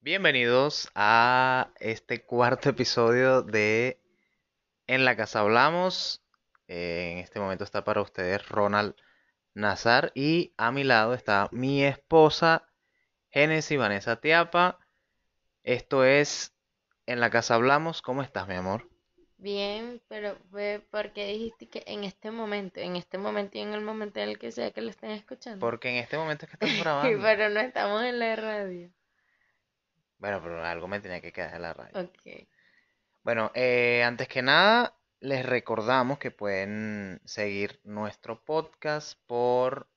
Bienvenidos a este cuarto episodio de En la Casa Hablamos. Eh, en este momento está para ustedes Ronald Nazar y a mi lado está mi esposa Genesis Vanessa Tiapa. Esto es En la Casa Hablamos. ¿Cómo estás, mi amor? Bien, pero ¿por qué dijiste que en este momento, en este momento y en el momento en el que sea que lo estén escuchando? Porque en este momento es que estamos grabando. pero no estamos en la radio. Bueno, pero algo me tenía que quedar en la radio. Ok. Bueno, eh, antes que nada, les recordamos que pueden seguir nuestro podcast por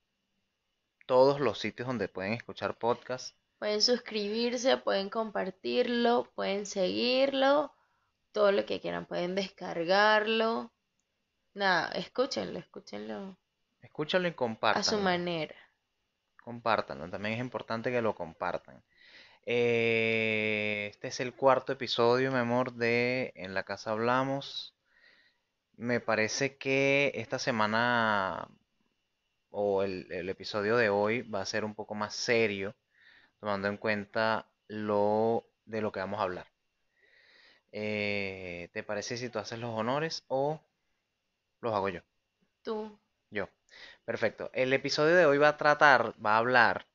todos los sitios donde pueden escuchar podcast. Pueden suscribirse, pueden compartirlo, pueden seguirlo, todo lo que quieran, pueden descargarlo. Nada, escúchenlo, escúchenlo Escúchalo y a su manera. Compártanlo, también es importante que lo compartan. Eh, este es el cuarto episodio, mi amor, de En la Casa Hablamos. Me parece que esta semana o el, el episodio de hoy va a ser un poco más serio, tomando en cuenta lo de lo que vamos a hablar. Eh, ¿te parece si tú haces los honores o los hago yo? Tú, Yo. Perfecto. El episodio de hoy va a tratar, va a hablar,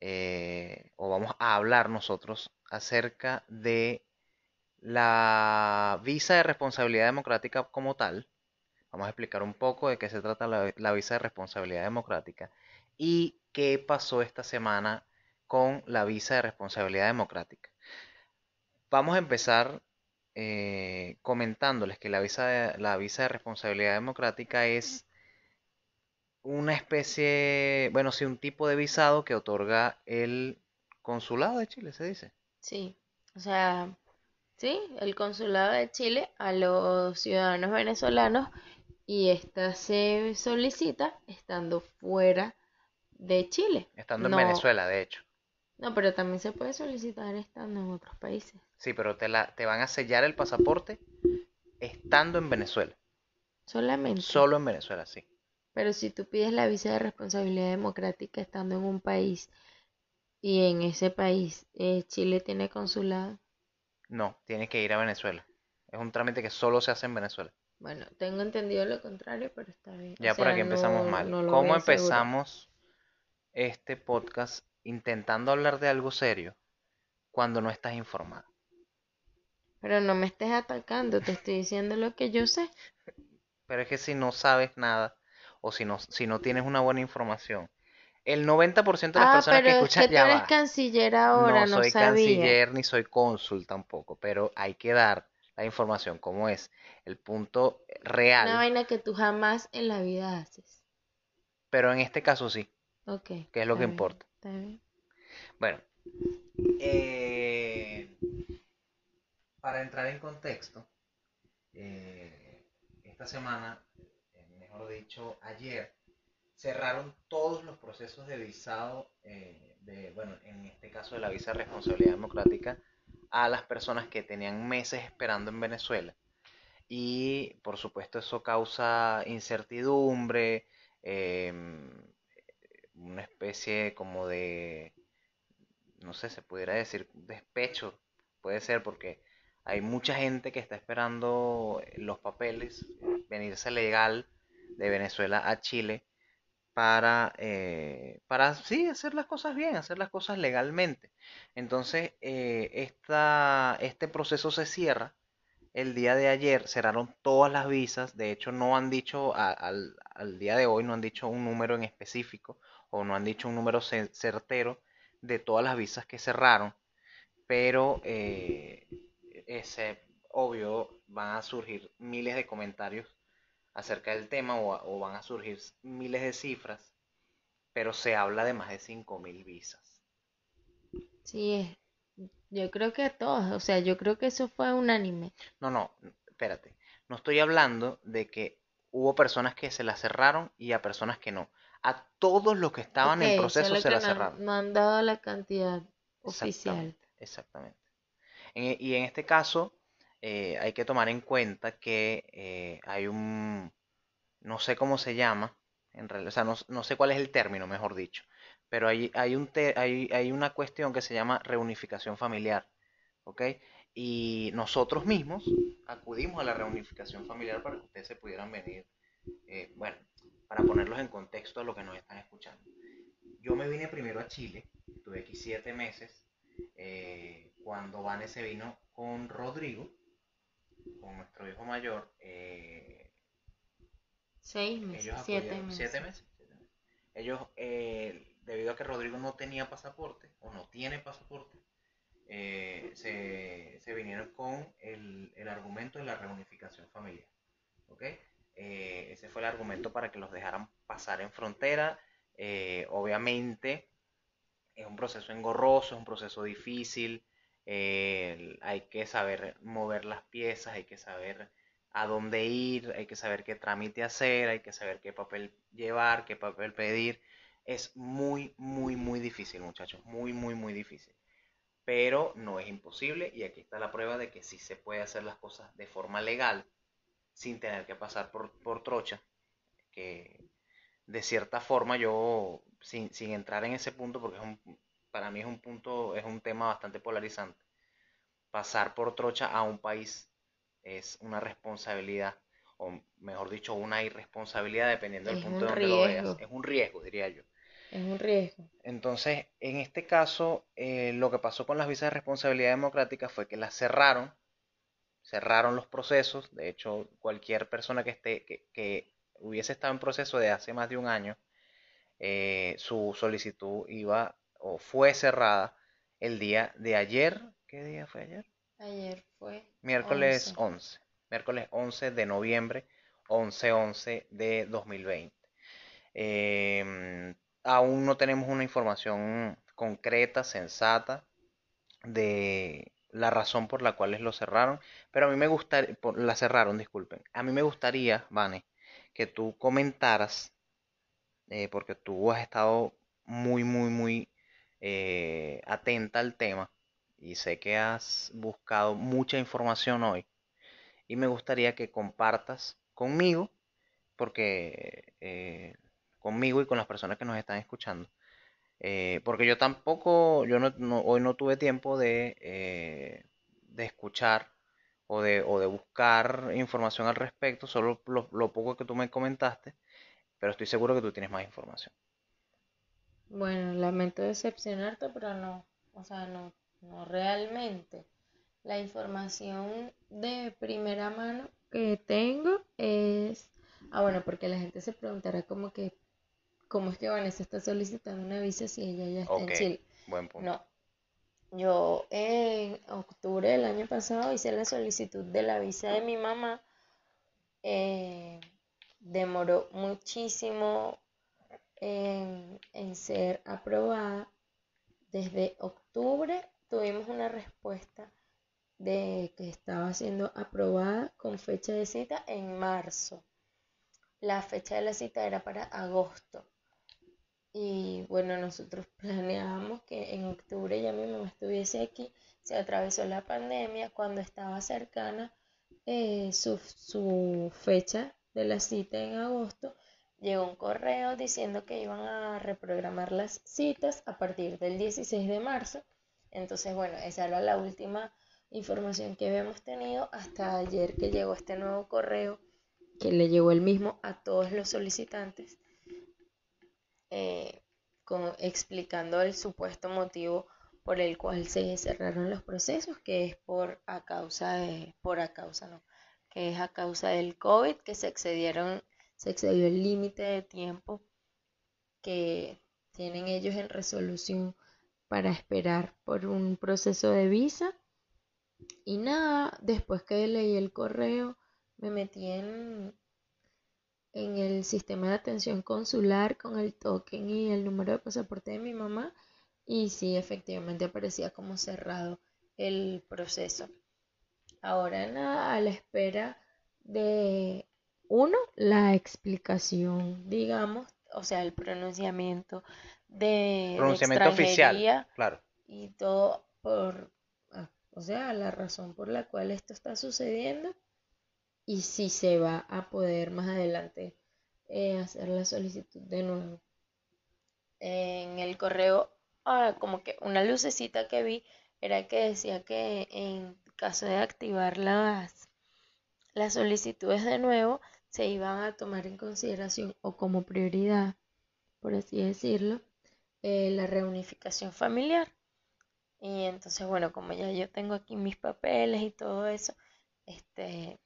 eh, o vamos a hablar nosotros acerca de la visa de responsabilidad democrática como tal. Vamos a explicar un poco de qué se trata la, la visa de responsabilidad democrática y qué pasó esta semana con la visa de responsabilidad democrática. Vamos a empezar eh, comentándoles que la visa de, la visa de responsabilidad democrática es una especie, bueno, sí, un tipo de visado que otorga el consulado de Chile, se dice. sí. O sea, sí, el consulado de Chile a los ciudadanos venezolanos y esta se solicita estando fuera de Chile. Estando en Venezuela, de hecho. No, pero también se puede solicitar estando en otros países. Sí, pero te la, te van a sellar el pasaporte estando en Venezuela. Solamente. Solo en Venezuela, sí. Pero si tú pides la visa de responsabilidad democrática estando en un país y en ese país eh, Chile tiene consulado, No, tienes que ir a Venezuela. Es un trámite que solo se hace en Venezuela. bueno, tengo entendido lo contrario, pero está bien. O Ya por aquí empezamos no, mal. no ¿Cómo empezamos este podcast intentando hablar de algo serio cuando no estás informado? Pero no me estés atacando, te estoy diciendo lo que yo sé. Pero es que si no sabes nada o si no, si no tienes una buena información, el 90% de las Ah, personas que pero es escuchan que tú ya eres va. canciller ahora, No no soy sabía. canciller ni soy cónsul tampoco, pero hay que dar la información como es. El punto Una real, vaina que tú jamás en la vida haces. pero en este caso sí, Ok, que es lo que bien, importa. Bueno, eh, para entrar en contexto, eh, esta semana, eh, mejor dicho, ayer, cerraron todos los procesos de visado, eh, de, bueno, en este caso de la visa de responsabilidad democrática, a las personas que tenían meses esperando en Venezuela. Y por supuesto eso causa incertidumbre, em, una especie como de, no sé, se pudiera decir despecho, puede ser porque hay mucha gente que está esperando los papeles, venirse legal de Venezuela a Chile para, eh, para sí, hacer las cosas bien, hacer las cosas legalmente. Entonces, eh, esta, este proceso se cierra. El día de ayer cerraron todas las visas. De hecho, no han dicho al, al día de hoy, no han dicho un número en específico o no han dicho un número ce- certero de todas las visas que cerraron. Pero eh, ese, obvio, van a surgir miles de comentarios acerca del tema o, o van a surgir miles de cifras, pero se habla de más de 5.000 visas. Sí, yo creo que todos, o sea, yo creo que eso fue unánime. No, no, espérate. No estoy hablando de que hubo personas que se la cerraron y a personas que no. A todos los que estaban en Ok, proceso se la cerraron. no han dado la cantidad oficial. Exactamente, exactamente. En- y en este caso, eh, hay que tomar en cuenta que eh, hay un, no sé cómo se llama, en realidad, o sea, no, no sé cuál es el término, mejor dicho, pero hay, hay, un te- hay, hay una cuestión que se llama reunificación familiar, ¿ok? Y nosotros mismos acudimos a la reunificación familiar para que ustedes se pudieran venir, eh, bueno, para ponerlos en contexto a lo que nos están escuchando. Yo me vine primero a Chile, estuve aquí siete meses, eh, cuando Vane se vino con Rodrigo, con nuestro hijo mayor, eh, Seis meses, ellos siete acudieron- meses. siete meses. siete meses. Ellos, eh, debido a que Rodrigo no tenía pasaporte, o no tiene pasaporte, eh, se, se vinieron con el, el argumento de la reunificación familiar. ¿ok? Eh, ese fue el argumento para que los dejaran pasar en frontera. Eh, obviamente es un proceso engorroso, es un proceso difícil. eh, hay que saber mover las piezas, hay que saber a dónde ir, hay que saber qué trámite hacer, hay que saber qué papel llevar, qué papel pedir. Es muy, muy, muy difícil, muchachos, muy, muy, muy difícil. Pero no es imposible y aquí está la prueba de que sí se puede hacer las cosas de forma legal sin tener que pasar por, por trocha. Que de cierta forma yo, sin, sin entrar en ese punto, porque es un, para mí es un punto, es un tema bastante polarizante, pasar por trocha a un país es una responsabilidad, o mejor dicho, una irresponsabilidad dependiendo del Es punto de donde lo veas. Es un riesgo, diría yo. Es un riesgo. Entonces, en este caso, eh, lo que pasó con las visas de responsabilidad democrática fue que las cerraron, cerraron los procesos. De hecho, cualquier persona que esté, que, que hubiese estado en proceso de hace más de un año, eh, su solicitud iba o fue cerrada el día de ayer. ¿Qué día fue ayer? Ayer fue Miércoles 11. 11. Miércoles 11 de noviembre, 11-11 de 2020. Eh, aún no tenemos una información concreta, sensata, de la razón por la cual lo cerraron, pero a mí me gustaría, la cerraron, disculpen, a mí me gustaría, Vane, que tú comentaras, eh, porque tú has estado muy, muy, muy eh, atenta al tema y sé que has buscado mucha información hoy. Y me gustaría que compartas conmigo, porque eh, conmigo y con las personas que nos están escuchando, eh, porque yo tampoco, yo no, hoy no tuve tiempo de, eh, de escuchar o de, o de buscar información al respecto, solo lo, lo poco que tú me comentaste, pero estoy seguro que tú tienes más información. Bueno, lamento decepcionarte, pero no, o sea, no, no realmente. La información de primera mano que tengo es, ah, bueno, porque la gente se preguntará como que, ¿cómo es que Vanessa está solicitando una visa si ella ya está en Chile? buen punto. No, yo en octubre del año pasado hice la solicitud de la visa de mi mamá. eh, demoró muchísimo en, en ser aprobada. Desde octubre tuvimos una respuesta de que estaba siendo aprobada con fecha de cita en marzo. La fecha de la cita era para agosto. Y bueno, nosotros planeábamos que en octubre ya mi mamá estuviese aquí. Se atravesó la pandemia cuando estaba cercana eh, su, su fecha de la cita en agosto. Llegó un correo diciendo que iban a reprogramar las citas a partir del 16 de marzo. Entonces, bueno, esa era la última información que habíamos tenido hasta ayer que llegó este nuevo correo que le llegó el mismo a todos los solicitantes eh, explicando el supuesto motivo por el cual se cerraron los procesos, que es por a causa de, por a causa no, que es a causa del COVID, que se excedieron, se excedió el límite de tiempo que tienen ellos en resolución para esperar por un proceso de visa. Y nada, después que leí el correo, me metí en, en el sistema de atención consular con el token y el número de pasaporte de mi mamá y sí, efectivamente aparecía como cerrado el proceso. Ahora nada, a la espera de uno, la explicación, digamos, o sea, el pronunciamiento de, de Pronunciamiento oficial, extranjería claro. y todo por, ah, o sea, la razón por la cual esto está sucediendo y si se va a poder más adelante eh, hacer la solicitud de nuevo. En el correo, ah, como que una lucecita que vi era que decía que en caso de activar las, las solicitudes de nuevo, se iban a tomar en consideración o como prioridad, por así decirlo, eh, la reunificación familiar. Y entonces, bueno, como ya yo tengo aquí mis papeles y todo eso, este,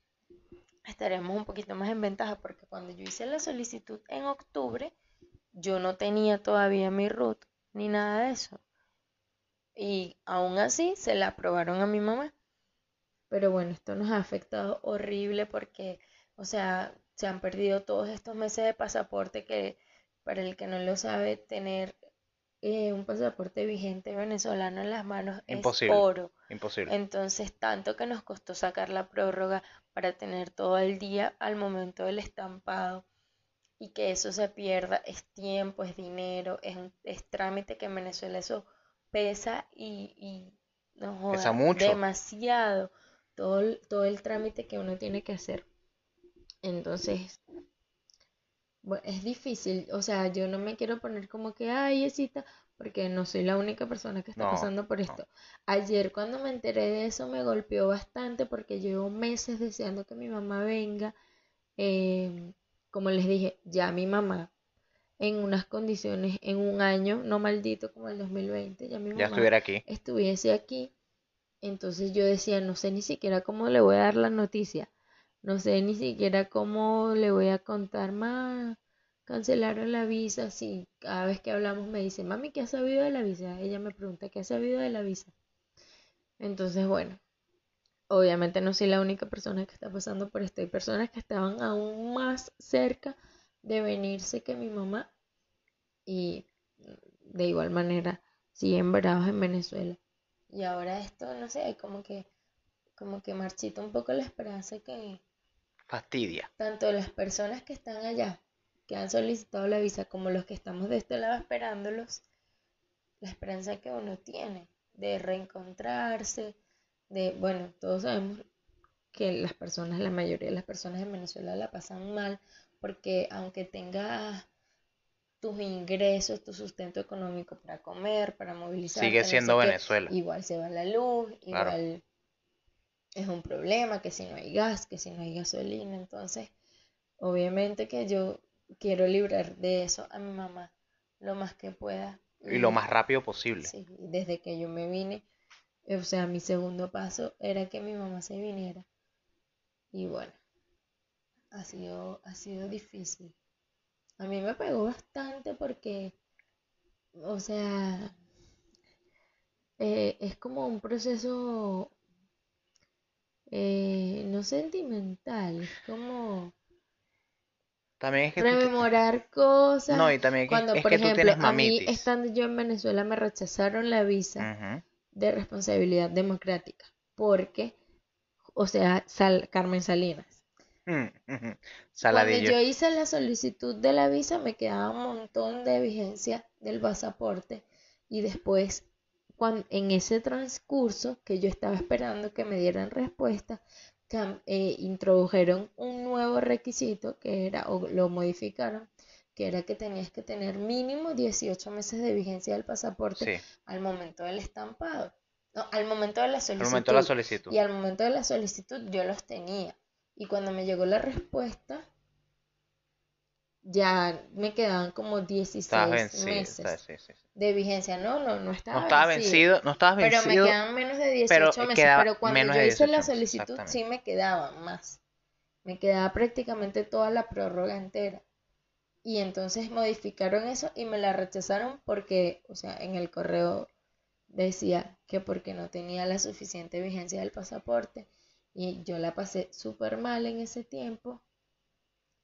estaremos un poquito más en ventaja porque cuando yo hice la solicitud en octubre, yo no tenía todavía mi RUT ni nada de eso. Y aún así se la aprobaron a mi mamá. Pero bueno, esto nos ha afectado horrible porque, o sea, se han perdido todos estos meses de pasaporte que, para el que no lo sabe, tener eh, un pasaporte vigente venezolano en las manos es oro. Imposible. Entonces, tanto que nos costó sacar la prórroga para tener todo el día al momento del estampado y que eso se pierda es tiempo, es dinero, es, un, es trámite que en Venezuela eso pesa y, y no joda, mucho. demasiado todo, todo el trámite que uno tiene que hacer. Entonces, es difícil, o sea, yo no me quiero poner como que, ay, Esita, porque no soy la única persona que está pasando por esto. Ayer cuando me enteré de eso me golpeó bastante porque llevo meses deseando que mi mamá venga. Em, como les dije, ya mi mamá en unas condiciones, en un año, no maldito como el 2020, ya mi mamá estuviera aquí. estuviese aquí. Entonces yo decía, no sé ni siquiera cómo le voy a dar la noticia no sé ni siquiera cómo le voy a contar más. Cancelaron la visa. Si cada vez que hablamos me dice, mami, ¿qué has sabido de la visa? Ella me pregunta, ¿qué has sabido de la visa? Entonces, bueno, obviamente no soy la única persona que está pasando por esto. Hay personas que estaban aún más cerca de venirse que mi mamá. Y de igual manera siguen bravos en Venezuela. Y ahora esto, no sé, como que, como que marchita un poco la esperanza que, fastidia. Tanto las personas que están allá, que han solicitado la visa, como los que estamos de este lado esperándolos, la esperanza que uno tiene de reencontrarse, de, bueno, todos sabemos que las personas, la mayoría de las personas en Venezuela la pasan mal, porque aunque tengas tus ingresos, tu sustento económico para comer, para movilizar, sigue siendo Venezuela. igual se va la luz, igual es un problema, que si no hay gas, que si no hay gasolina, entonces obviamente que yo quiero librar de eso a mi mamá lo más que pueda. Y lo más rápido posible. Sí, desde que yo me vine, o sea, mi segundo paso era que mi mamá se viniera. Y bueno, ha sido, ha sido difícil. A mí me pegó bastante porque, o sea, eh, es como un proceso eh, no sentimental, es como también es que rememorar cosas. No, y también cuando, por ejemplo, a mí estando yo en Venezuela me rechazaron la visa de responsabilidad democrática, porque, o sea, Carmen Salinas. Mm, cuando yo hice la solicitud de la visa me quedaba un montón de vigencia del pasaporte y después en ese transcurso que yo estaba esperando que me dieran respuesta, eh, introdujeron un nuevo requisito que era, o lo modificaron, que era que tenías que tener mínimo 18 meses de vigencia del pasaporte al momento del estampado. No, al momento de la solicitud. la solicitud. Y al momento de la solicitud yo los tenía. Y cuando me llegó la respuesta, ya me quedaban como 16 meses de vigencia. No, no, no estaba, no estaba vencido. No estaba vencido. Pero me quedaban menos de 18 meses. Pero cuando yo hice la solicitud sí me quedaban más. Me quedaba prácticamente toda la prórroga entera. Y entonces modificaron eso y me la rechazaron porque, o sea, en el correo decía que porque no tenía la suficiente vigencia del pasaporte. Y yo la pasé súper mal en ese tiempo.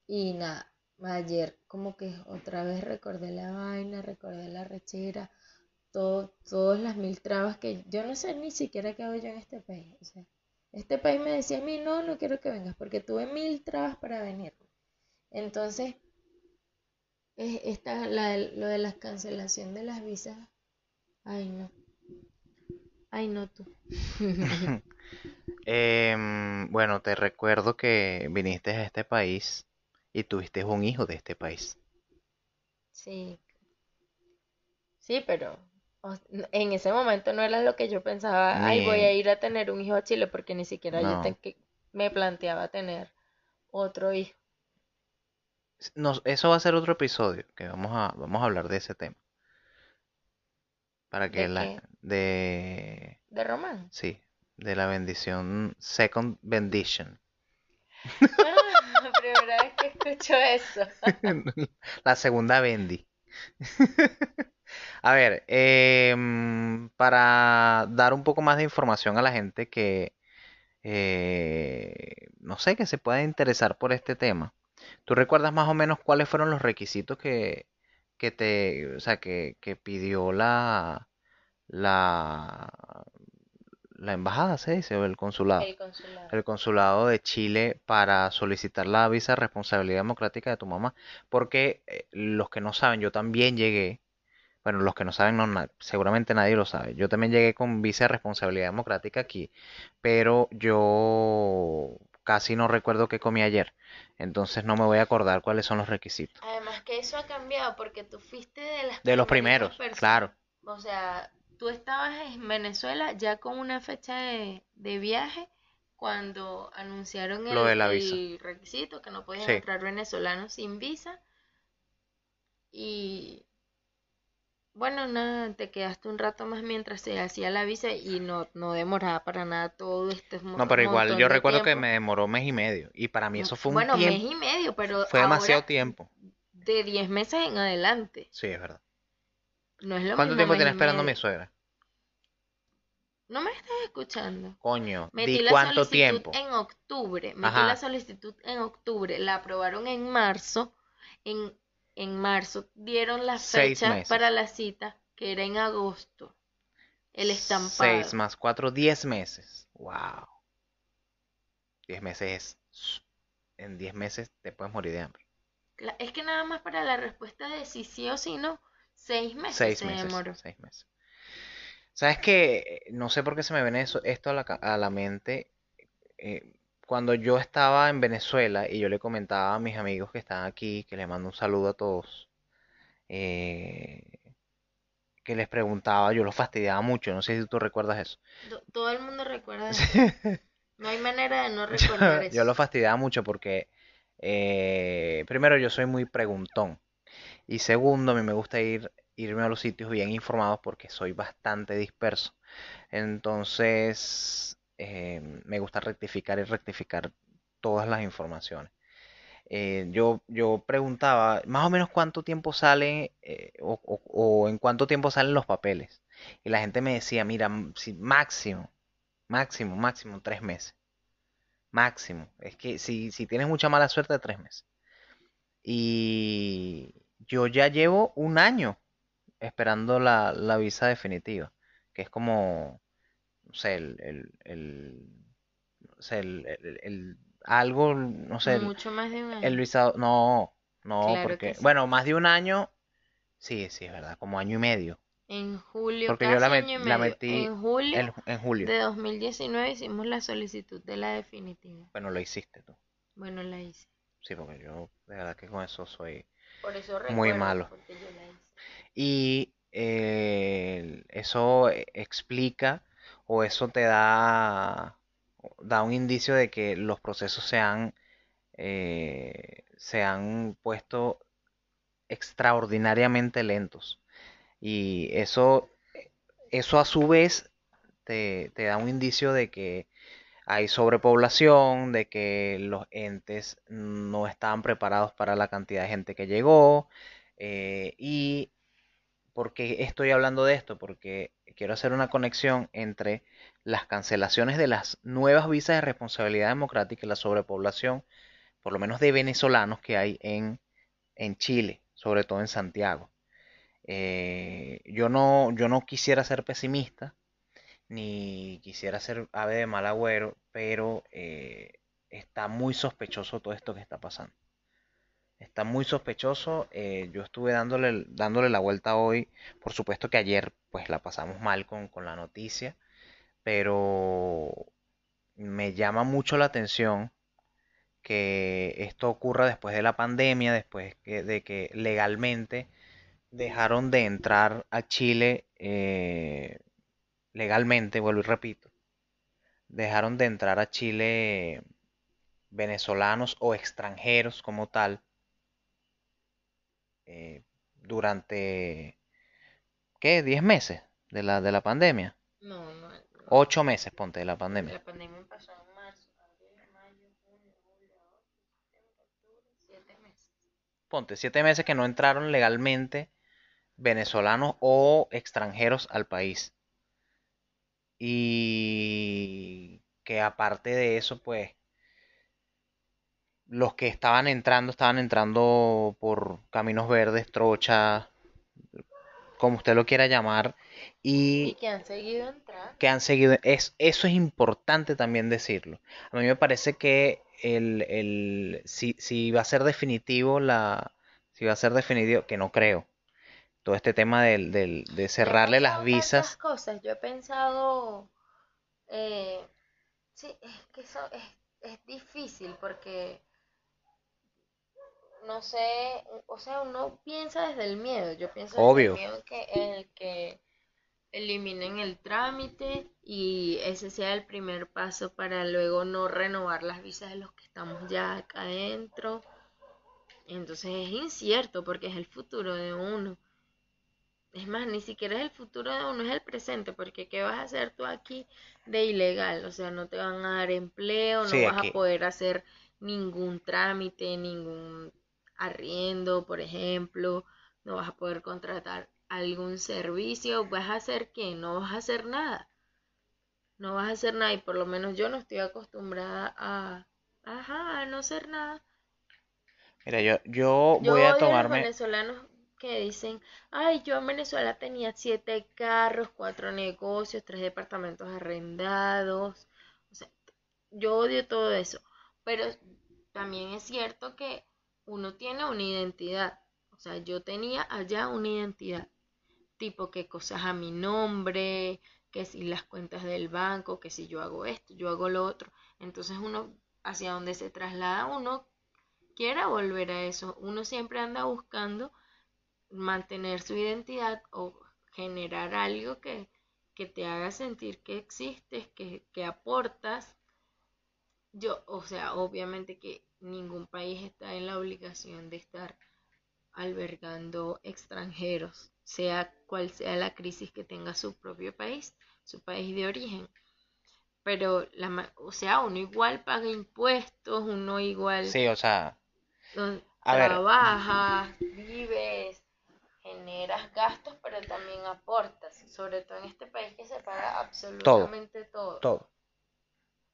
Y nada, ayer como que otra vez recordé la vaina, recordé la rechera, todas las mil trabas que yo no sé ni siquiera qué hago yo en este país. O sea, este país me decía a mí, no, no quiero que vengas porque tuve mil trabas para venir. Entonces, esta, la, lo de la cancelación de las visas, ay no. Ay no tú. Em, bueno, te recuerdo que viniste a este país y tuviste un hijo de este país. Sí. Sí, pero en ese momento no era lo que yo pensaba, ay, voy a ir a tener un hijo a Chile, porque ni siquiera yo me planteaba tener otro hijo. eso va a ser otro episodio, que vamos a, vamos a hablar de ese tema. Para que ¿De la... De... ¿De Román? Sí, de la bendición, second bendition. Ah, primera escucho eso. la segunda bendi. A ver, em, para dar un poco más de información a la gente que, eh, no sé, que se pueda interesar por este tema. ¿Tú recuerdas más o menos cuáles fueron los requisitos que, que te, o sea, que, que pidió la, la, la embajada, se dice, o el consulado. El consulado. El consulado de Chile para solicitar la visa de responsabilidad democrática de tu mamá. Porque eh, los que no saben, yo también llegué. Bueno, los que no saben, no, seguramente nadie lo sabe. Yo también llegué con visa de responsabilidad democrática aquí. Pero yo casi no recuerdo qué comí ayer. Entonces no me voy a acordar cuáles son los requisitos. Además que eso ha cambiado porque tú fuiste de las De los primeros, claro. O sea, tú estabas en Venezuela ya con una fecha de, viaje cuando anunciaron el, requisito que no podían entrar venezolanos sin visa. Y bueno, nada, te quedaste un rato más mientras se hacía la visa y no, no demoraba para nada todo este No, pero igual yo recuerdo que me demoró mes y medio y para mí eso fue un bueno, mes y medio, pero fue demasiado tiempo. De 10 meses en adelante. Sí, es verdad. No es lo ¿Cuánto tiempo tiene esperando mi suegra? No me estás escuchando. Coño, metí la cuánto solicitud tiempo? En octubre. Metí la solicitud en octubre. La aprobaron en marzo. En, en marzo dieron la fecha para la cita, que era en agosto. El estampado. Seis más cuatro, diez meses. Wow. Diez meses es... En diez meses te puedes morir de hambre. Es que nada más para la respuesta de si sí o si no, seis meses seis meses, Seis meses. ¿Sabes qué? No sé por qué se me viene eso, esto a la, a la mente. Eh, cuando yo estaba en Venezuela y yo le comentaba a mis amigos que están aquí, que les mando un saludo a todos, eh, que les preguntaba, yo los fastidiaba mucho, no sé si tú recuerdas eso. Todo el mundo recuerda eso. No hay manera de no recordar eso. Yo los fastidiaba mucho porque, eh, primero, yo soy muy preguntón. Y segundo, a mí me gusta ir irme a los sitios bien informados porque soy bastante disperso. Entonces, eh, me gusta rectificar y rectificar todas las informaciones. Eh, yo, yo preguntaba más o menos cuánto tiempo sale eh, o, en cuánto tiempo salen los papeles. Y la gente me decía, mira, máximo, máximo, máximo tres meses. Máximo. Es que si, si tienes mucha mala suerte, tres meses. Y yo ya llevo un año esperando la, la visa definitiva, que es como, no sé, el, el, el, el, algo, no sé, mucho más de un año. El visado, no, no, porque, bueno, más de un año, sí, sí, es verdad, como año y medio. En julio, porque yo la, metí en julio, en julio de 2019 hicimos la solicitud de la definitiva. Bueno, lo hiciste tú. Bueno, la hice. Sí, porque yo de verdad que con eso soy Por eso muy malo. Y eh, eso explica o eso te da, da un indicio de que los procesos se han, eh, se han puesto extraordinariamente lentos. Y eso, eso a su vez te, te da un indicio de que hay sobrepoblación, de que los entes no estaban preparados para la cantidad de gente que llegó eh, y ¿Por qué estoy hablando de esto? Porque quiero hacer una conexión entre las cancelaciones de las nuevas visas de responsabilidad democrática y la sobrepoblación, por lo menos de venezolanos que hay en, en Chile, sobre todo en Santiago. Eh, yo, no, yo no quisiera ser pesimista, ni quisiera ser ave de mal agüero, pero eh, está muy sospechoso todo esto que está pasando. Está muy sospechoso. Eh, yo estuve dándole, dándole la vuelta hoy. Por supuesto que ayer pues la pasamos mal con, con la noticia. Pero me llama mucho la atención que esto ocurra después de la pandemia, después de que legalmente dejaron de entrar a Chile eh, legalmente, vuelvo y repito, dejaron de entrar a Chile venezolanos o extranjeros como tal eh, durante, ¿qué? ¿10 meses de la, de la pandemia? No, no, 8 meses, ponte, de la pandemia. La pandemia pasó en marzo, abril, mayo, junio, julio, octubre, 7 meses. Ponte, 7 meses que no entraron legalmente venezolanos o extranjeros al país. Y que aparte de eso, pues, los que estaban entrando, estaban entrando por caminos verdes, trocha, como usted lo quiera llamar. Y, que han seguido entrando. Que han seguido. Es, eso es importante también decirlo. A mí me parece que el, el, si, si va a ser definitivo la. Si va a ser definitivo, que no creo todo este tema del, del, de cerrarle las visas. cosas. Yo he pensado, eh, sí, es que eso es, es difícil porque, no sé, o sea, uno piensa desde el miedo. Yo pienso Obvio. desde el miedo que, en el que eliminen el trámite y ese sea el primer paso para luego no renovar las visas de los que estamos ya acá adentro. Entonces es incierto porque es el futuro de uno. Es más, ni siquiera es el futuro de uno, es el presente, porque ¿qué vas a hacer tú aquí de ilegal? O sea, no te van a dar empleo, no vas a poder hacer ningún trámite, ningún arriendo, por ejemplo, no vas a poder contratar algún servicio, vas a hacer qué? No vas a hacer nada. No vas a hacer nada y por lo menos yo no estoy acostumbrada a, ajá, a no hacer nada. Mira, yo, yo, voy a tomarme... venezolanos que dicen, ay, yo en Venezuela tenía siete carros, cuatro negocios, tres departamentos arrendados. O sea, yo odio todo eso. Pero también es cierto que uno tiene una identidad. O sea, yo tenía allá una identidad. Tipo que cosas a mi nombre, que si las cuentas del banco, que si yo hago esto, yo hago lo otro. Entonces uno, hacia donde se traslada, uno quiere volver a eso. Uno siempre anda buscando mantener su identidad o generar algo que, que te haga sentir que existes, que, que aportas. Yo, o sea, obviamente que ningún país está en la obligación de estar albergando extranjeros, sea cual sea la crisis que tenga su propio país, su país de origen. Pero, la, o sea, uno igual paga impuestos, uno igual... Sí, o sea... trabaja, vives, generas gastos, pero también aportas, sobre todo en este país que se paga absolutamente todo. Todo.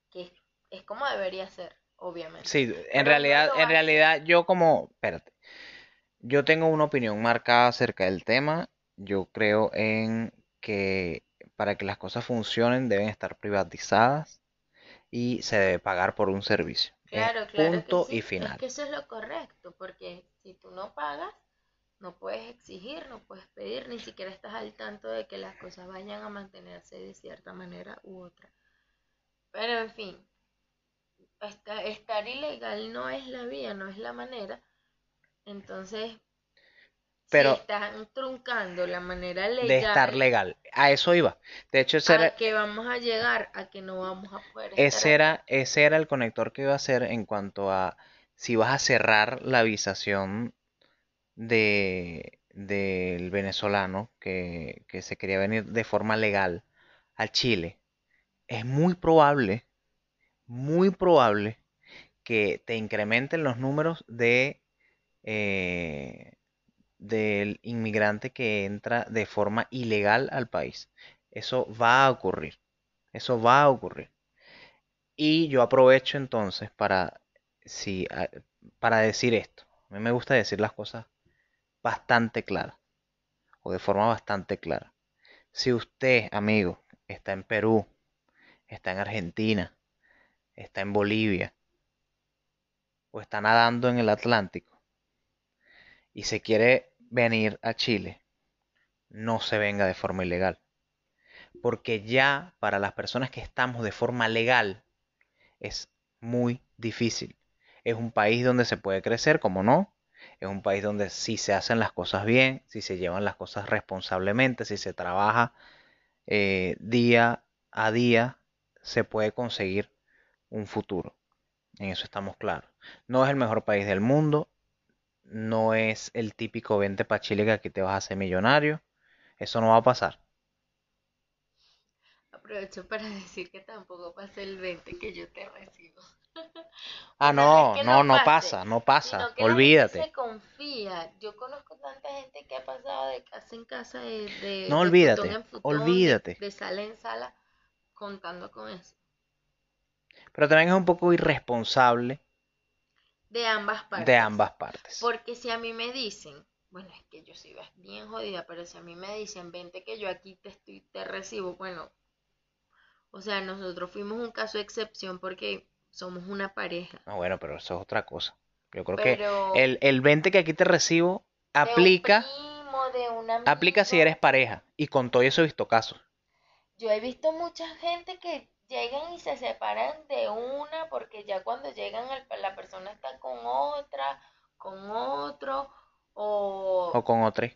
Que es, como debería ser, obviamente. Sí, en realidad, en realidad yo como, espérate, yo tengo una opinión marcada acerca del tema. Yo creo en que para que las cosas funcionen deben estar privatizadas y se debe pagar por un servicio. Claro, claro. Punto y final. Es que eso es lo correcto, porque si tú no pagas, no puedes exigir, no puedes pedir, ni siquiera estás al tanto de que las cosas vayan a mantenerse de cierta manera u otra. Pero en fin, estar ilegal no es la vía, no es la manera. Entonces, pero si están truncando la manera legal de estar legal, a eso iba. De hecho, ese a que vamos a llegar a que no vamos a poder. Ese era, ese era el conector que iba a hacer en cuanto a si vas a cerrar la avisación de del venezolano que, que se quería venir de forma legal al Chile, es muy probable, muy probable que te incrementen los números de eh, del inmigrante que entra de forma ilegal al país. Eso va a ocurrir. Eso va a ocurrir. Y yo aprovecho entonces para, para decir esto. A mí me gusta decir las cosas bastante clara o de forma bastante clara. Si usted, amigo, está en Perú, está en Argentina, está en Bolivia o está nadando en el Atlántico y se quiere venir a Chile, no se venga de forma ilegal. Porque ya para las personas que estamos de forma legal es muy difícil. Es un país donde se puede crecer, como no. Es un país donde si se hacen las cosas bien, si se llevan las cosas responsablemente, si se trabaja eh, día a día, se puede conseguir un futuro. En eso estamos claros. No es el mejor país del mundo. No es el típico 20 pa' Chile que aquí te vas a hacer millonario. Eso no va a pasar. Aprovecho para decir que tampoco pasa el 20 que yo te recibo. Ah, no, no, no, pasa, no pasa. Olvídate. se confía. Yo conozco tanta gente que ha pasado de casa en casa, de, no, olvídate, olvídate. De, sala en sala, contando con eso. Pero también es un poco irresponsable. De ambas partes. De ambas partes. Porque si a mí me dicen, bueno, es que yo soy bien jodida, pero si a mí me dicen, vente que yo aquí te estoy, te recibo, bueno, o sea, nosotros fuimos un caso de excepción porque somos una pareja. Ah, bueno, pero eso es otra cosa. Yo creo que el, el 20 que aquí te recibo aplica. aplica si eres pareja. Y con todo eso he visto casos. Yo he visto mucha gente que llegan y se separan de una porque ya cuando llegan la persona está con otra, con otro o... O con otra.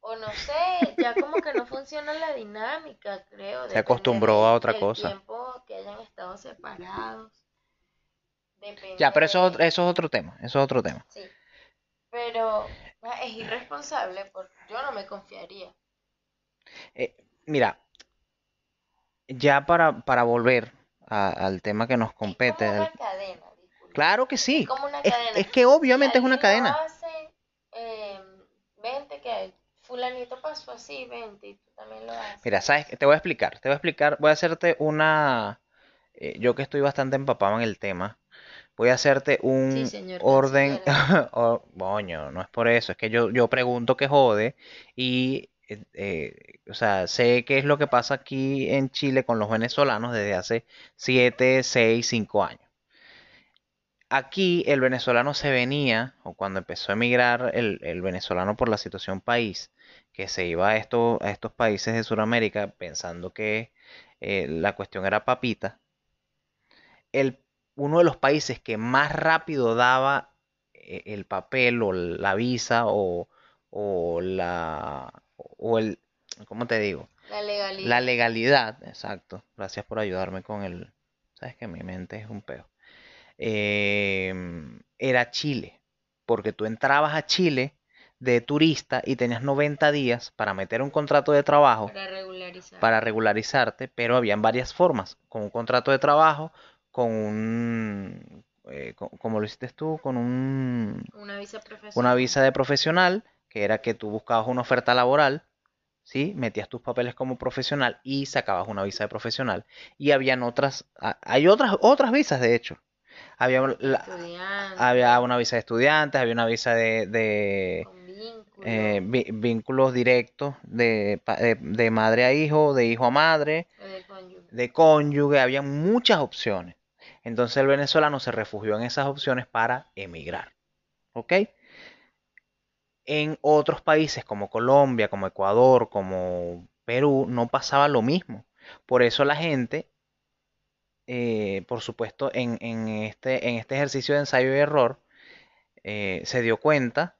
O no sé, ya como que no funciona la dinámica, creo. Se acostumbró a otra cosa. tiempo que hayan estado separados. ya, pero eso, eso es otro tema, eso es otro tema. Sí, pero ah, es irresponsable porque yo no me confiaría. Eh, mira, ya para, para volver al tema que nos compete. Es una cadena, Claro que sí. Es, como una cadena. es, que obviamente es una cadena. Hace, eh, vente que fulanito pasó así, vente y tú también lo haces. Mira, sabes, te voy a explicar, te voy a explicar, voy a hacerte una, eh, yo que estoy bastante empapado en el tema, voy a hacerte un orden, oh, boño, no es por eso, es que yo, yo pregunto que jode y, eh, eh, o sea, sé qué es lo que pasa aquí en Chile con los venezolanos desde hace 7, 6, 5 años. Aquí el venezolano se venía, o cuando empezó a emigrar el, el venezolano por la situación país, que se iba a, esto, a estos países de Sudamérica pensando que eh, la cuestión era papita, el, uno de los países que más rápido daba eh, el papel o la visa o, o la o el ¿cómo te digo? La legalidad. La legalidad, exacto. Gracias por ayudarme con el sabes que mi mente es un peo. Em, era Chile, porque tú entrabas a Chile de turista y tenías 90 días para meter un contrato de trabajo para, regularizarte, pero habían varias formas, con un contrato de trabajo, con un, eh, como lo hiciste tú, con un, una visa, una visa de profesional, que era que tú buscabas una oferta laboral, ¿sí? metías tus papeles como profesional y sacabas una visa de profesional. Y habían otras, hay otras, otras visas de hecho. Había, había una visa de estudiantes, había una visa de eh, vínculos directos de, de, madre a hijo, de hijo a madre, de cónyuge. había muchas opciones. Entonces el venezolano se refugió en esas opciones para emigrar. ¿Ok? En otros países como Colombia, como Ecuador, como Perú, no pasaba lo mismo. Por eso la gente, eh, por supuesto, en, en, este, en este ejercicio de ensayo y error, eh, se dio cuenta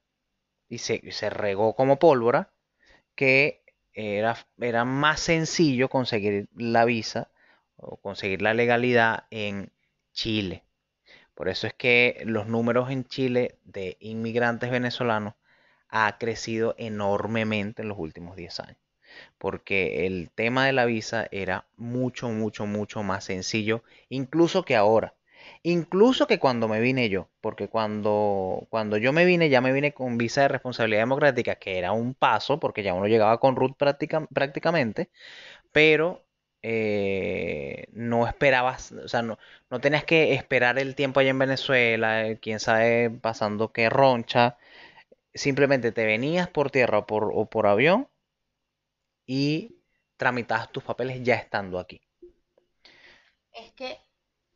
y se, regó como pólvora que era, era más sencillo conseguir la visa o conseguir la legalidad en Chile. Por eso es que los números en Chile de inmigrantes venezolanos ha crecido enormemente en los últimos 10 años. Porque el tema de la visa era mucho, mucho, mucho más sencillo, incluso que ahora. Incluso que cuando me vine yo, porque cuando, cuando yo me vine, ya me vine con visa de responsabilidad democrática, que era un paso, porque ya uno llegaba con RUT prácticamente, pero eh, no esperabas, o sea, no, no tenías que esperar el tiempo allá en Venezuela, eh, quién sabe pasando qué roncha, simplemente te venías por tierra o por, o por avión y tramitabas tus papeles ya estando aquí. Es que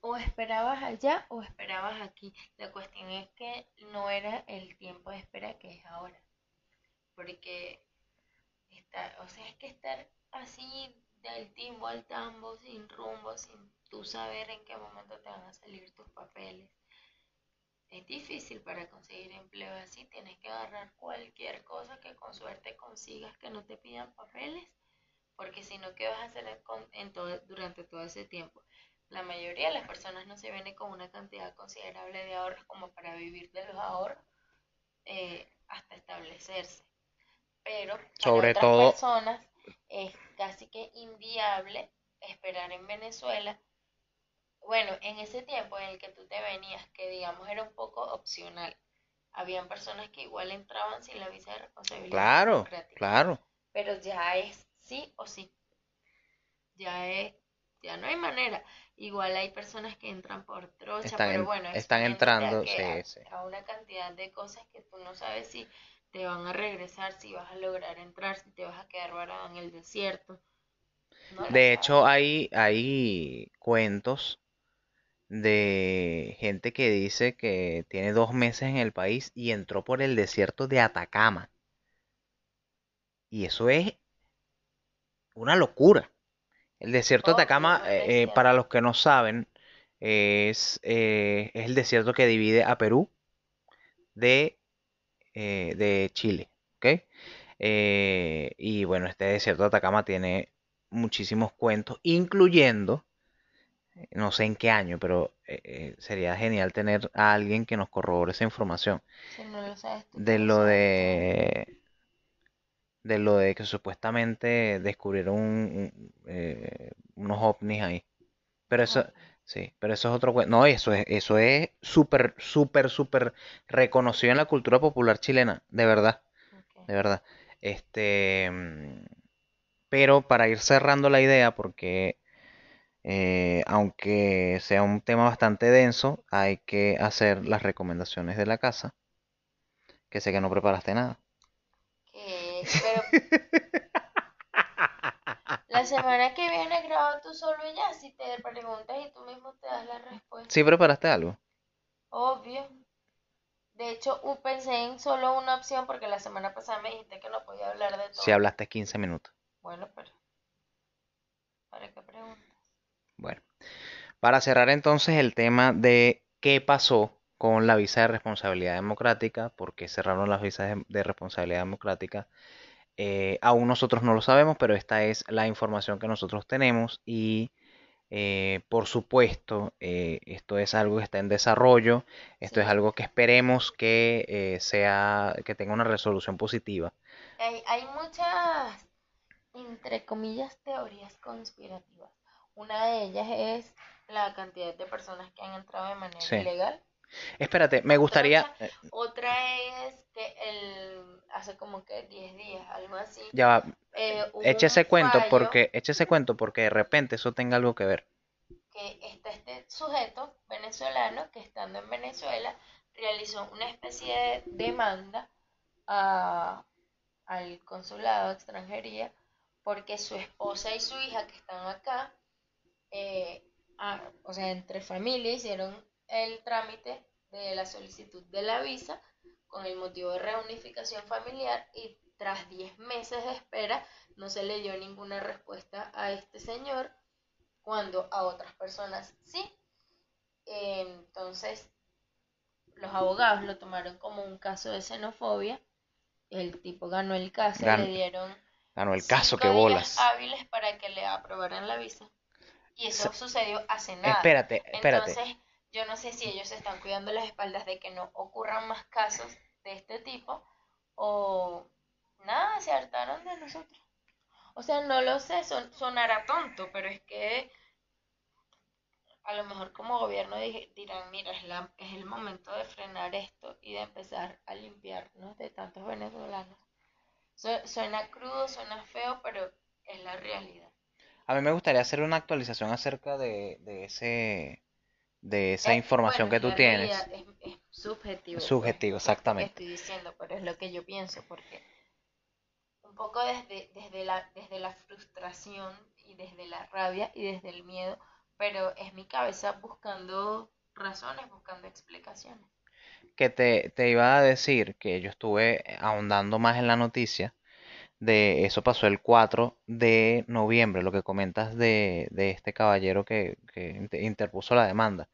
o esperabas allá o esperabas aquí. La cuestión es que no era el tiempo de espera que es ahora. Porque, está, o sea, es que estar así del timbo al tambo, sin rumbo, sin tú saber en qué momento te van a salir tus papeles, es difícil para conseguir empleo así, tienes que agarrar cualquier cosa que con suerte consigas que no te pidan papeles, porque si no, ¿qué vas a hacer en todo, durante todo ese tiempo? La mayoría de las personas no se viene con una cantidad considerable de ahorros como para vivir de los ahorros eh, hasta establecerse. Pero para Sobre otras todo- personas es casi que inviable esperar en Venezuela. Bueno, en ese tiempo en el que tú te venías, que digamos era un poco opcional, habían personas que igual entraban sin la visa de responsabilidad Claro, claro. pero ya es sí o sí. Ya es, ya no hay manera. Igual hay personas que entran por trocha, Están pero en- bueno, están entrando, sí, a- sí. a una cantidad de cosas que tú no sabes si te van a regresar, si vas a lograr entrar, si te vas a quedar varado en el desierto. No De hecho, hay, hay cuentos de gente que dice que tiene dos meses en el país y entró por el desierto de Atacama. Y eso es una locura. El desierto de Atacama, eh, eh, para los que no saben, es, eh, es el desierto que divide a Perú de, eh, de Chile. y bueno, este desierto de Atacama tiene muchísimos cuentos, incluyendo, no sé en qué año, pero sería genial tener a alguien que nos corrobore esa información. Si no lo sabes tú, De ¿cómo lo de, de lo de que supuestamente descubrieron un- un- eh, unos ovnis ahí. Pero eso, sí, pero eso es otro. No, eso es, eso es súper, súper, súper reconocido en la cultura popular chilena, de verdad, de verdad. Este, mm, pero para ir cerrando la idea, porque eh, aunque sea un tema bastante denso, hay que hacer las recomendaciones de la casa, que sé que no preparaste nada. Pero la semana que viene graba tú solo y ya, si te preguntas y tú mismo te das la respuesta. ¿Sí preparaste algo? Obvio. De hecho, pensé en solo una opción porque la semana pasada me dijiste que no podía hablar de todo. Si hablaste 15 minutos. Bueno, pero ¿para qué preguntas? Bueno, para cerrar entonces el tema de qué pasó con la visa de responsabilidad democrática, por qué cerraron las visas de, responsabilidad democrática, eh, aún nosotros no lo sabemos, pero esta es la información que nosotros tenemos y eh, por supuesto eh, esto es algo que está en desarrollo, esto es algo que esperemos que eh, sea, que tenga una resolución positiva. Hay, hay muchas, entre comillas, teorías conspirativas. Una de ellas es la cantidad de personas que han entrado de manera Sí. ilegal. Espérate, me gustaría, eh, Otra es que el, hace como que 10 días, algo así, ya va, eh, eche ese cuento porque, eche ese cuento porque de repente eso tenga algo que ver. que está este sujeto venezolano que estando en Venezuela realizó una especie de demanda a- al consulado de extranjería porque su esposa y su hija que están acá, eh, ah, o sea, entre familia hicieron el trámite de la solicitud de la visa con el motivo de reunificación familiar y tras 10 meses de espera no se le dio ninguna respuesta a este señor cuando a otras personas sí. Entonces, los abogados lo tomaron como un caso de xenofobia. El tipo ganó el caso, Gan- le dieron Ganó el caso, cinco que días bolas. hábiles para que le aprobaran la visa. Y eso sucedió hace nada. Espérate, espérate. Entonces, yo no sé si ellos se están cuidando las espaldas de que no ocurran más casos de este tipo o nada, se hartaron de nosotros. O sea, no lo sé, son, sonará tonto, pero es que a lo mejor como gobierno dirán, mira, es, la- es el momento de frenar esto y de empezar a limpiarnos de tantos venezolanos. Su- Suena crudo, suena feo, pero es la realidad. A mí me gustaría hacer una actualización acerca de, de ese, de esa información bueno, que tú tienes. Es, es subjetivo. pues, Subjetivo, exactamente. estoy diciendo, pero es lo que yo pienso, porque un poco desde, desde, la, desde la frustración y desde la rabia y desde el miedo, pero es mi cabeza buscando razones, buscando explicaciones. Que te, te iba a decir que yo estuve ahondando más en la noticia de eso pasó el 4 de noviembre, lo que comentas de, de este caballero que, que inter- interpuso la demanda.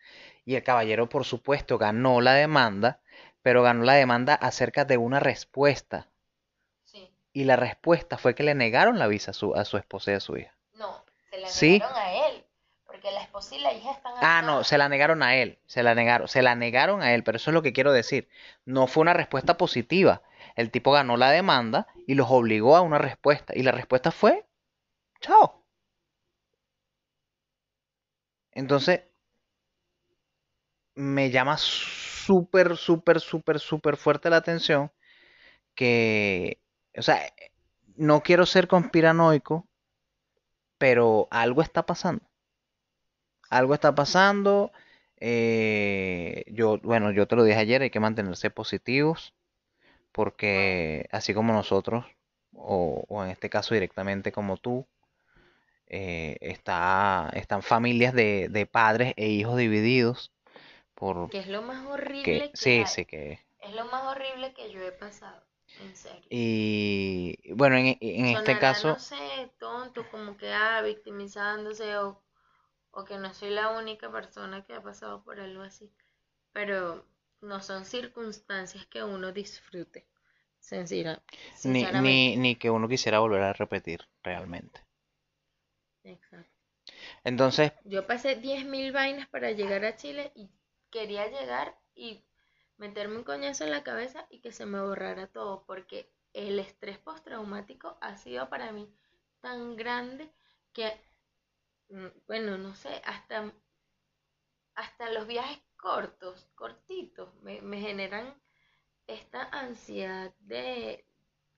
Y el caballero, por supuesto, ganó la demanda, pero ganó la demanda acerca de una respuesta. Sí. Y la respuesta fue que le negaron la visa a su, a su esposa y a su hija. No, se la Sí. negaron a él, porque la esposa y la hija están Ah, no, se la negaron a él, se la negaron, se la negaron a él, pero eso es lo que quiero decir. No fue una respuesta positiva. El tipo ganó la demanda y los obligó a una respuesta. Y la respuesta fue, chao. Entonces, me llama súper, súper, súper, súper fuerte la atención que, o sea, no quiero ser conspiranoico, pero algo está pasando. Algo está pasando. eh, yo, bueno, yo te lo dije ayer, hay que mantenerse positivos, porque así como nosotros, o, o en este caso directamente como tú, eh, está, están familias de, de padres e hijos divididos por Que es lo más horrible que, que sí, hay. sí, que, Es lo más horrible que yo he pasado, en serio. y bueno, en, en este caso, no sé, tonto, como que ah, victimizándose o, o que no soy la única persona que ha pasado por algo así. Pero no son circunstancias que uno disfrute, sincera, ni, ni, ni que uno quisiera volver a repetir realmente. Exacto. Entonces, Yo pasé 10.000 vainas para llegar a Chile y quería llegar y meterme un coñazo en la cabeza y que se me borrara todo, porque el estrés postraumático ha sido para mí tan grande que, mm, bueno, no sé, hasta, hasta los viajes cortos, cortitos, me, me generan esta ansiedad de,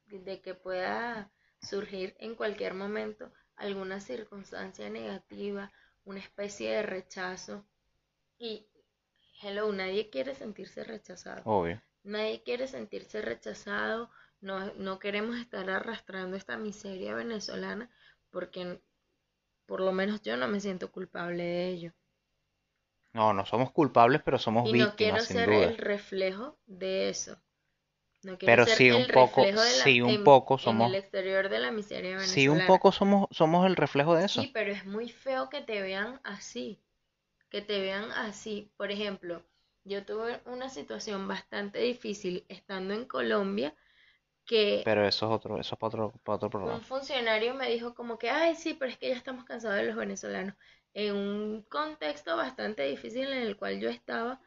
de que pueda surgir en cualquier momento alguna circunstancia negativa, una especie de rechazo. Y, hello, nadie quiere sentirse rechazado. obvio. Nadie quiere sentirse rechazado. No, no queremos estar arrastrando esta miseria venezolana porque por lo menos yo no me siento culpable de ello. No, no somos culpables, pero somos Y no quiero víctimas, sin ser duda. el reflejo de eso. No quiero Pero ser sí el un poco, reflejo de la- sí un en- poco en somos, el exterior de la miseria sí un venezolana. poco somos, somos el reflejo de eso. Sí, pero es muy feo que te vean así, que te vean así. Por ejemplo, yo tuve una situación bastante difícil estando en Colombia que Pero eso es otro, eso es para otro, para otro un programa. funcionario me dijo como que, ay, sí, pero es que ya estamos cansados de los venezolanos. En un contexto bastante difícil en el cual yo estaba.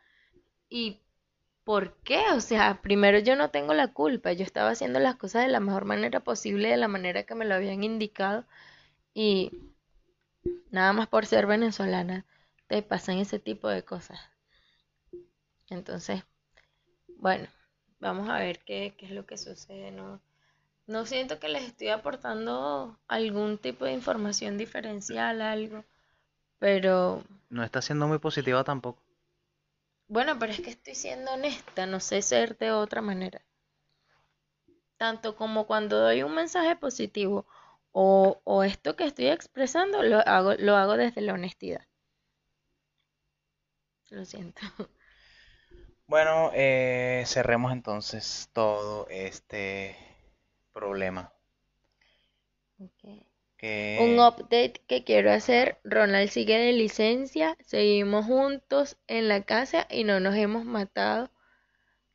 ¿Y por qué? O sea, primero yo no tengo la culpa. Yo estaba haciendo las cosas de la mejor manera posible, de la manera que me lo habían indicado. Y nada más por ser venezolana te pasan ese tipo de cosas. Entonces, bueno, vamos a ver qué, qué es lo que sucede, ¿no? No siento que les estoy aportando algún tipo de información diferencial, algo, pero No está siendo muy positiva tampoco. bueno, pero es que estoy siendo honesta, no sé ser de otra manera. Tanto como cuando doy un mensaje positivo o, o esto que estoy expresando, lo hago, lo hago desde la honestidad. Lo siento. Bueno, eh, cerremos entonces todo este problema. Un update que quiero hacer, Ronald sigue de licencia, seguimos juntos en la casa y no nos hemos matado,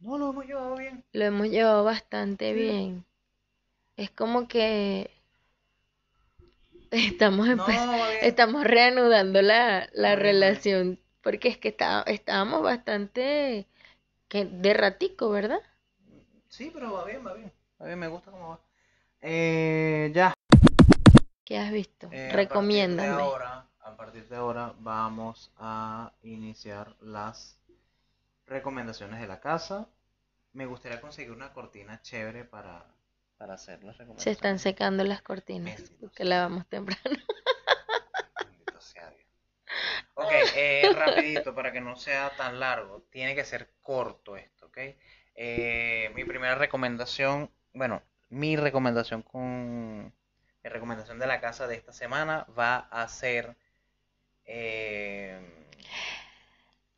no lo hemos llevado bien. lo hemos llevado bastante Sí. bien. Es como que estamos No, estamos reanudando la, la bien. relación, porque es que está- estábamos bastante que de ratico, ¿verdad? Sí, pero va bien, va bien. Va bien, me gusta cómo va. Eh, ya. ¿Qué has visto? Eh, Recomiéndame. A partir de ahora, a partir de ahora vamos a iniciar las recomendaciones de la casa. Me gustaría conseguir una cortina chévere para, para hacer las Se recomendaciones. están secando las cortinas, sea. lavamos temprano. Sea Dios. Ok, eh, rapidito, para que no sea tan largo. Tiene que ser corto esto, ¿ok? Eh, mi primera recomendación, bueno, mi recomendación con... Mi recomendación de la casa de esta semana va a ser... eh,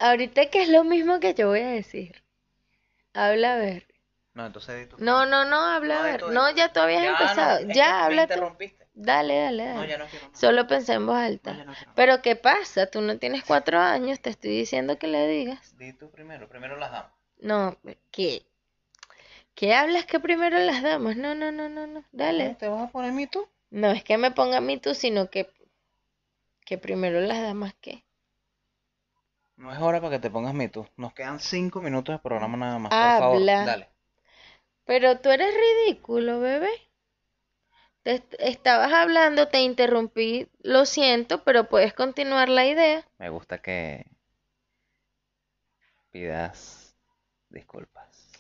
Ahorita que es lo mismo que yo voy a decir. Habla a ver. No, entonces tú. No, no, no, habla, No, a ver. No, ya tú habías Ya, empezado. Ya, habla tú. interrumpiste. Dale, dale, No, dale. ya no quiero más. Solo pensé en voz alta. ya. Pero ¿qué pasa? Tú no tienes cuatro años, te estoy diciendo que le digas. Di tú primero, primero las damos. No, ¿qué? ¿Qué hablas que primero las damos? No, no, no, no, no. Dale. ¿Te vas a poner mi tú? No es que me ponga a mí tú, sino que, que primero las damas que. No es hora para que te pongas mi tú. Nos quedan cinco minutos de programa nada más. Por favor, Habla. dale. Pero tú eres ridículo, bebé. Te est- estabas hablando, te interrumpí, lo siento, pero puedes continuar la idea. Me gusta que pidas disculpas.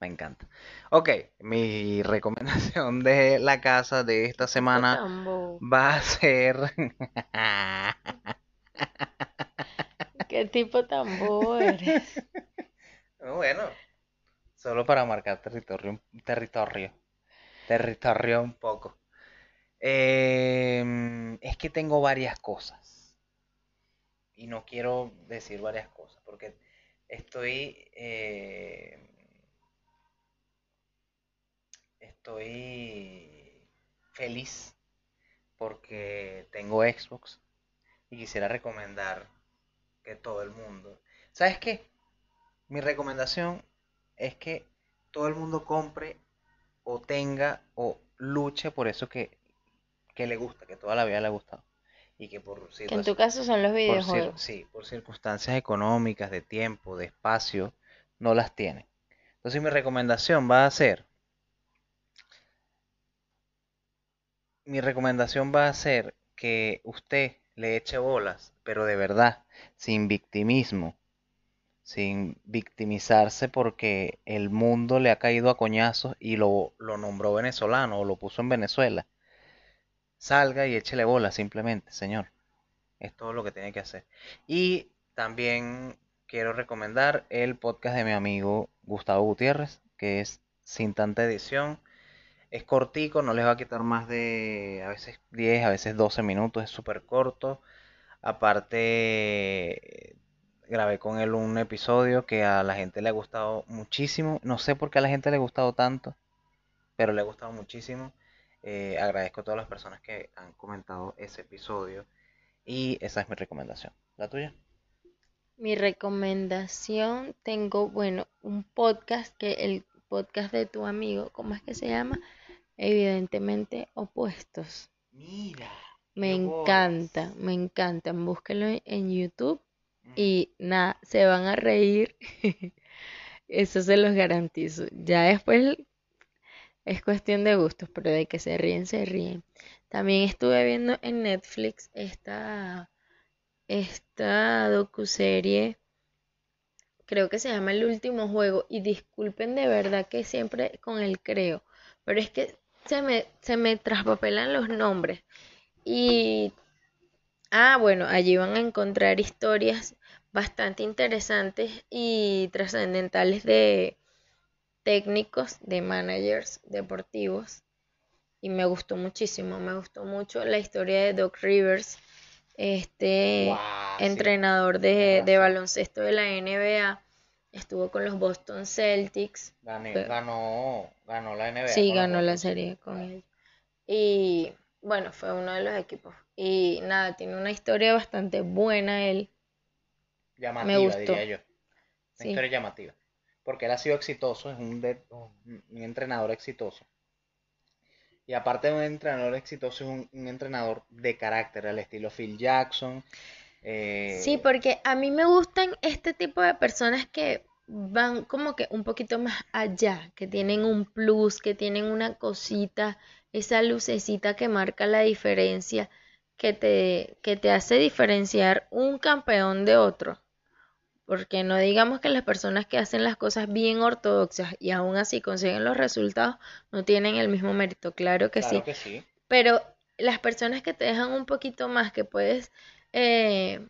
Me encanta. Ok, mi recomendación de la casa de esta semana Tan bobo. va a ser... ¿Qué tipo tan bobo eres? Bueno, solo para marcar territorio, territorio, territorio un poco. Em, es que tengo varias cosas y no quiero decir varias cosas porque estoy, eh, estoy feliz porque tengo Xbox y quisiera recomendar que todo el mundo, ¿sabes qué? Mi recomendación es que todo el mundo compre o tenga o luche por eso que, que le gusta, que toda la vida le ha gustado. Y que por Que en tu caso son los por videojuegos. sí, por circunstancias económicas, de tiempo, de espacio, no las tiene. Entonces mi recomendación va a ser, mi recomendación va a ser que usted le eche bolas, pero de verdad, sin victimismo, sin victimizarse porque el mundo le ha caído a coñazos y lo, nombró venezolano o lo puso en Venezuela. Salga y échele bola simplemente, señor. Es todo lo que tiene que hacer. Y también quiero recomendar el podcast de mi amigo Gustavo Gutiérrez, que es Sin tanta edición. Es cortico, no les va a quitar más de a veces 10, a veces 12 minutos, es súper corto. Aparte, grabé con él un episodio que a la gente le ha gustado muchísimo. No sé por qué a la gente le ha gustado tanto, pero le ha gustado muchísimo. Eh, agradezco a todas las personas que han comentado ese episodio. Y esa es mi recomendación. ¿La tuya? Mi recomendación, tengo, bueno, un podcast que el podcast de tu amigo, ¿cómo es que se llama? Evidentemente opuestos. Mira. Me encanta, me encantan. Búsquenlo en- en YouTube y nada, se van a reír. Eso se los garantizo. Ya después es cuestión de gustos, pero de que se ríen, se ríen. También estuve viendo en Netflix esta, esta docuserie, creo que se llama El último juego, y disculpen de verdad que siempre con el creo, pero es que se me, se me traspapelan los nombres. Y, ah, bueno, allí van a encontrar historias bastante interesantes y trascendentales de técnicos, de managers deportivos. Y me gustó muchísimo, me gustó mucho la historia de Doc Rivers, este sí. entrenador de, de baloncesto de la NBA. Estuvo con los Boston Celtics. Gané- Pero- ganó, ganó la NBA. Sí, ganó la serie con él. Y bueno, fue uno de los equipos. Y nada, tiene una historia bastante buena él. Llamativa, gustó. diría yo. Una Sí. historia llamativa. Porque él ha sido exitoso, es un, de- un un entrenador exitoso. Y aparte de un entrenador exitoso, es un, un entrenador de carácter, al estilo Phil Jackson. Eh, Sí, porque a mí me gustan este tipo de personas que van como que un poquito más allá, que tienen un plus, que tienen una cosita, esa lucecita que marca la diferencia, que te, que te hace diferenciar un campeón de otro. Porque no digamos que las personas que hacen las cosas bien ortodoxas y aún así consiguen los resultados no tienen el mismo mérito, claro que claro sí. que sí. Pero las personas que te dejan un poquito más, que puedes eh,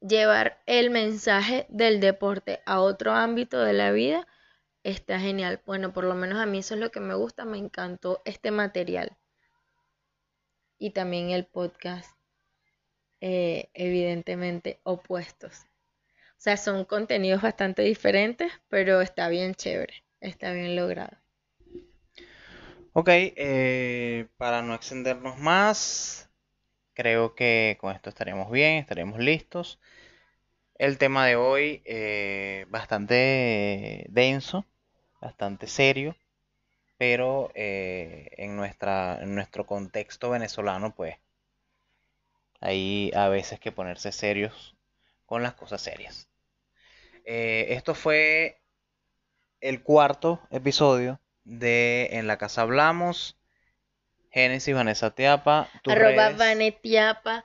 llevar el mensaje del deporte a otro ámbito de la vida, está genial. Bueno, por lo menos a mí eso es lo que me gusta, me encantó este material. Y también el podcast, eh, evidentemente opuestos. O sea, son contenidos bastante diferentes, pero está bien chévere. está bien logrado. Ok, eh, para no extendernos más, creo que con esto estaremos bien, estaremos listos. El tema de hoy, eh, bastante denso, bastante serio, pero eh, en, nuestra, en nuestro contexto venezolano, pues, hay a veces que ponerse serios con las cosas serias. esto fue el cuarto episodio de En la Casa Hablamos. Génesis Vanessa Tiapa. Arroba Vanetiapa.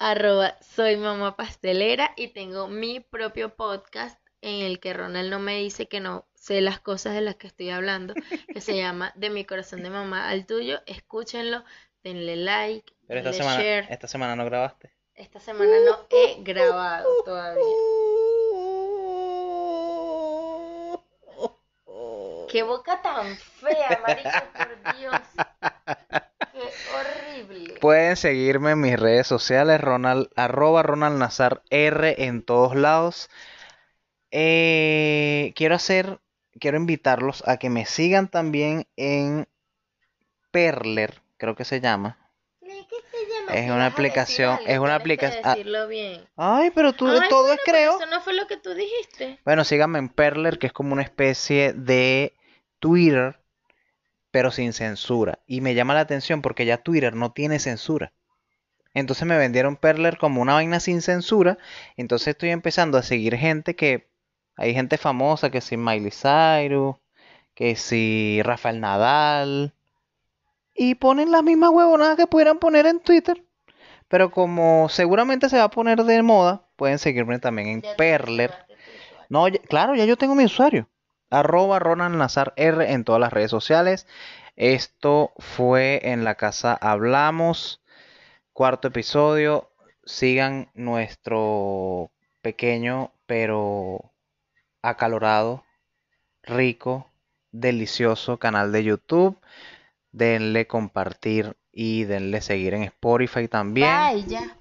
Arroba Soy Mamá Pastelera. Y tengo mi propio podcast en el que Ronald no me dice que no sé las cosas de las que estoy hablando. Que se llama De mi corazón de mamá al tuyo. Escúchenlo. Denle like. Pero esta semana, esta semana no grabaste. Esta semana no he grabado todavía. Qué boca tan fea, marico, por Dios. Pueden seguirme en mis redes sociales, Ronald, arroba Ronald Nazar R en todos lados. Eh, quiero hacer, quiero invitarlos a que me sigan también en Perler, creo que se llama. Es una aplicación, es una aplicación. Ah, decirlo bien. Ay, pero tú todo es creo. Eso no fue lo que tú dijiste. Bueno, síganme en Perler, que es como una especie de Twitter, pero sin censura. Y me llama la atención porque ya Twitter no tiene censura. Entonces me vendieron Perler como una vaina sin censura. Entonces estoy empezando a seguir gente que... Hay gente famosa que si Miley Cyrus, que si Rafael Nadal. Y ponen las mismas huevonadas que pudieran poner en Twitter. Pero como seguramente se va a poner de moda, pueden seguirme también en Perler. No, claro, ya yo tengo mi usuario arroba Ronald Nazar R en todas las redes sociales. Esto fue en la casa Hablamos, cuarto episodio. Sigan nuestro pequeño pero acalorado, rico, delicioso canal de YouTube. Denle compartir y denle seguir en Spotify también. Ay, ya.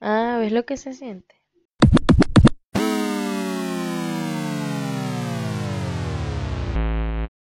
Ah, ¿ves lo que se siente?